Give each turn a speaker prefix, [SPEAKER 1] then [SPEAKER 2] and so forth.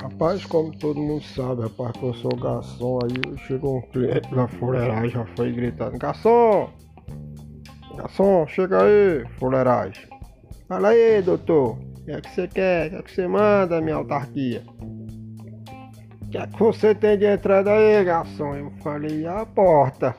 [SPEAKER 1] Rapaz, como todo mundo sabe, rapaz, que eu sou garçom, aí chegou um cliente da fuleiragem, já foi gritando, garçom! Garçom, chega aí, fuleiragem. Fala aí, doutor, o que é que você quer? O que é que você manda, minha autarquia? O que é que você tem de entrada aí, garçom? Eu falei, a porta.